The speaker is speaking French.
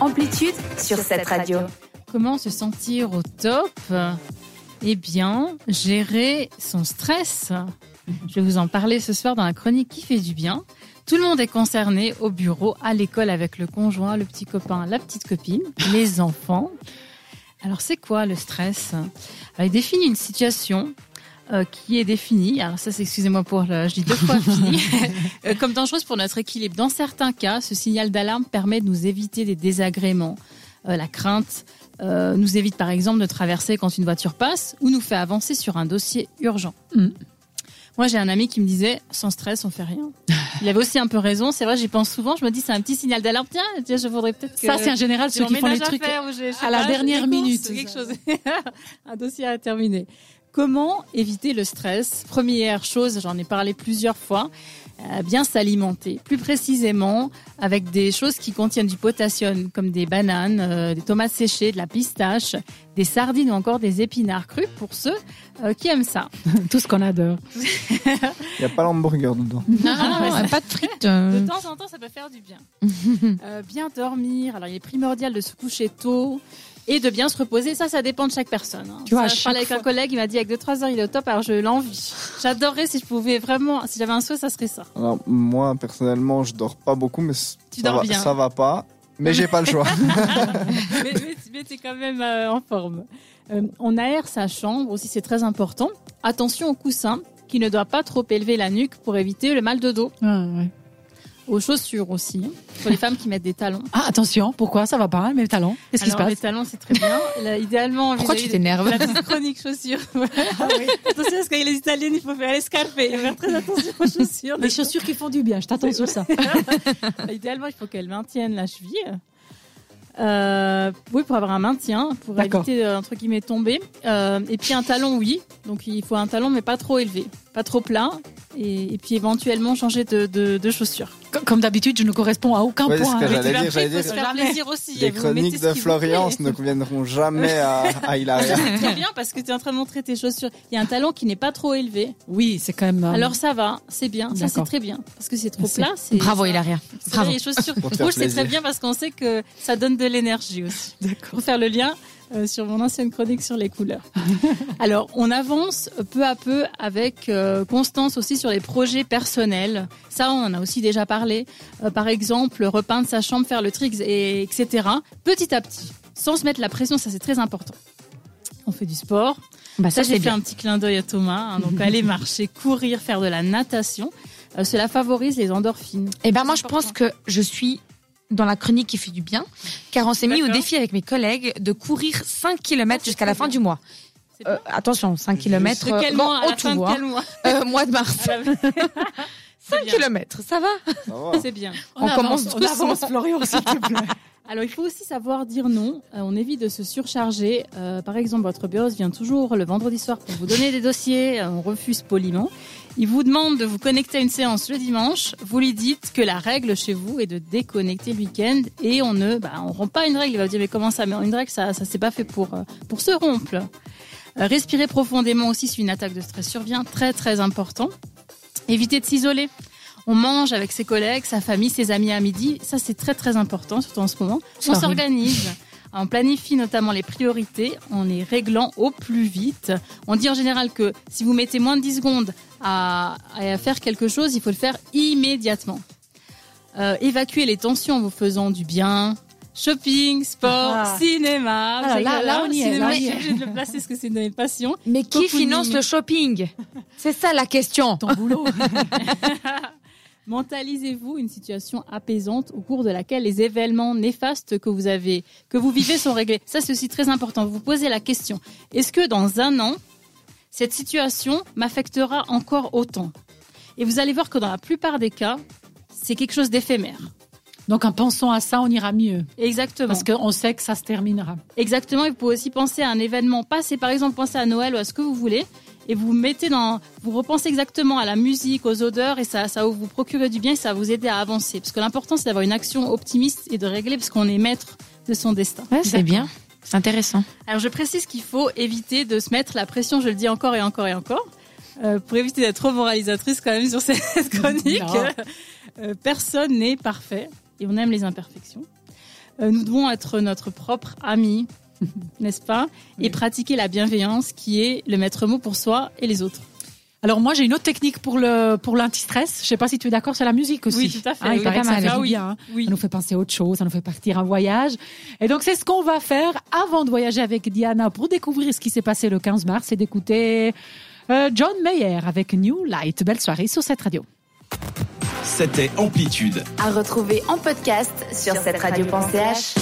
Amplitude sur cette radio. Comment se sentir au top? Eh bien, gérer son stress. Je vais vous en parler ce soir dans la chronique qui fait du bien. Tout le monde est concerné au bureau, à l'école avec le conjoint, le petit copain, la petite copine, les enfants. Alors c'est quoi le stress? Il définit une situation euh, qui est définie, alors ça c'est excusez-moi pour le, je dis deux fois fini, euh, comme dangereuse pour notre équilibre. Dans certains cas, ce signal d'alarme permet de nous éviter des désagréments, euh, la crainte, nous évite par exemple de traverser quand une voiture passe ou nous fait avancer sur un dossier urgent. Mm. Moi, j'ai un ami qui me disait, sans stress, on fait rien. Il avait aussi un peu raison. C'est vrai, j'y pense souvent. Je me dis, c'est un petit signal d'alarme. Tiens, je voudrais peut-être. Ça, c'est en général ceux qui font les trucs à, la dernière minute. Quelque chose. un dossier à terminer. Comment éviter le stress? Première chose, j'en ai parlé plusieurs fois, euh, bien s'alimenter. Plus précisément, avec des choses qui contiennent du potassium, comme des bananes, euh, des tomates séchées, de la pistache, des sardines ou encore des épinards crus pour ceux euh, qui aiment ça. Tout ce qu'on adore. Il n'y a pas l'hamburger dedans. Non, non, pas de frites. De temps en temps, ça peut faire du bien. bien dormir. Alors, il est primordial de se coucher tôt et de bien se reposer. Ça, ça dépend de chaque personne. Hein. Tu vois, je parlais avec un collègue, il m'a dit avec 2-3 heures, il est au top, alors je l'envie. J'adorerais si je pouvais vraiment, si j'avais un souhait, ça serait ça. Alors, moi, personnellement, je dors pas beaucoup, mais tu ça, va, bien. ça va pas. Mais j'ai pas le choix. mais, mais, tu es quand même euh, en forme. Euh, on aère sa chambre aussi, c'est très important. Attention au coussin qui ne doit pas trop élever la nuque pour éviter le mal de dos. Ah, ouais aux chaussures aussi, pour les femmes qui mettent des talons. Ah, attention, pourquoi ça va pas, mes talons Qu'est-ce qui se passe? Les talons, c'est très bien. idéalement, pourquoi tu t'énerves? La chronique chaussures. ah, oui. Attention, parce qu'il les Italiens, il faut faire l'escarpe. Il faut faire très attention aux chaussures. Les chaussures qui font du bien, je t'attends sur ça. idéalement, il faut qu'elles maintiennent la cheville. Euh, oui, pour avoir un maintien, pour éviter euh, entre guillemets tomber. Euh, et puis un talon, oui. Donc il faut un talon, mais pas trop élevé, pas trop plat. Et, puis éventuellement changer de, de chaussures. Comme d'habitude, je ne corresponds à aucun ouais, point. Ce que j'allais dire, j'allais dire. Faire plaisir aussi. Les chroniques de Floriance ne conviendront jamais à, à Hilaria. C'est très bien parce que tu es en train de montrer tes chaussures. Il y a un talon qui n'est pas trop élevé. Oui, c'est quand même. Euh, Alors ça va, c'est bien. Ça c'est très bien parce que c'est trop plat. Bravo Hilaria. Bravo. Les chaussures rouges c'est très bien parce qu'on sait que ça donne de l'énergie aussi. D'accord. Pour faire le lien, euh, sur mon ancienne chronique sur les couleurs. Alors, on avance peu à peu avec euh, constance aussi sur les projets personnels. Ça, on en a aussi déjà parlé. Euh, par exemple, repeindre sa chambre, faire le tricks, et, etc. Petit à petit, sans se mettre la pression, ça c'est très important. On fait du sport. Bah, ça, j'ai fait un petit clin d'œil à Thomas. Hein. donc, aller marcher, courir, faire de la natation. cela favorise les endorphines. Eh ben moi, je pense que je suis dans la chronique qui fait du bien, car on s'est mis au défi avec mes collègues de courir 5 km jusqu'à la fin du mois. Euh, attention, 5 km de quel mois, au tout mois, euh, mois de mars. 5 km, ça va C'est bien. On, commence on avance, Florian, s'il te plaît. Alors, il faut aussi savoir dire non. Euh, on évite de se surcharger. par exemple, votre bios vient toujours le vendredi soir pour vous donner des dossiers. on refuse poliment. Il vous demande de vous connecter à une séance le dimanche. Vous lui dites que la règle chez vous est de déconnecter le week-end et on ne, bah, on rompt pas une règle. Il va vous dire mais comment ça? Mais une règle, ça, ça s'est pas fait pour euh, pour se rompre. Euh, respirer profondément aussi si une attaque de stress survient, très très important. Éviter de s'isoler. On mange avec ses collègues, sa famille, ses amis à midi. Ça, c'est très très important, surtout en ce moment. On s'organise. On planifie notamment les priorités en les réglant au plus vite. On dit en général que si vous mettez moins de 10 secondes à, faire quelque chose, il faut le faire immédiatement. Euh, évacuer les tensions en vous faisant du bien, shopping, sport, ah. cinéma. Ah, là, là, on y est. Là, je de le placer parce que c'est une passion. Mais qui finance le shopping? C'est ça la question. Ton boulot. Mentalisez-vous une situation apaisante au cours de laquelle les événements néfastes que vous avez, que vous vivez sont réglés. Ça, c'est aussi très important. Vous posez la question. Est-ce que dans un an, cette situation m'affectera encore autant? Et vous allez voir que dans la plupart des cas, c'est quelque chose d'éphémère. Donc en pensant à ça, on ira mieux. Exactement. Parce qu'on sait que ça se terminera. Exactement. Et vous pouvez aussi penser à un événement passé, par exemple, penser à Noël ou à ce que vous voulez et vous mettez dans, vous repensez exactement à la musique, aux odeurs et ça, ça vous procure du bien et ça va vous aider à avancer. Parce que l'important c'est d'avoir une action optimiste et de régler parce qu'on est maître de son destin. Ouais, c'est bien. C'est intéressant. Alors je précise qu'il faut éviter de se mettre la pression, je le dis encore et encore et encore, euh, pour éviter d'être trop moralisatrice quand même sur cette chronique. Euh, personne n'est parfait et on aime les imperfections. nous devons être notre propre ami, n'est-ce pas Et pratiquer la bienveillance qui est le maître mot pour soi et les autres. Alors moi j'ai une autre technique pour le pour l'anti-stress. Je sais pas si tu es d'accord, c'est la musique aussi. Oui, tout à fait. Ah, il paraît que ça fait ah bien. Hein. Oui. Ça nous fait penser à autre chose, ça nous fait partir en voyage. Et donc c'est ce qu'on va faire avant de voyager avec Diana pour découvrir ce qui s'est passé le 15 mars et d'écouter euh, John Mayer avec New Light. Belle soirée sur cette radio. C'était Amplitude. À retrouver en podcast sur cette radio.ch.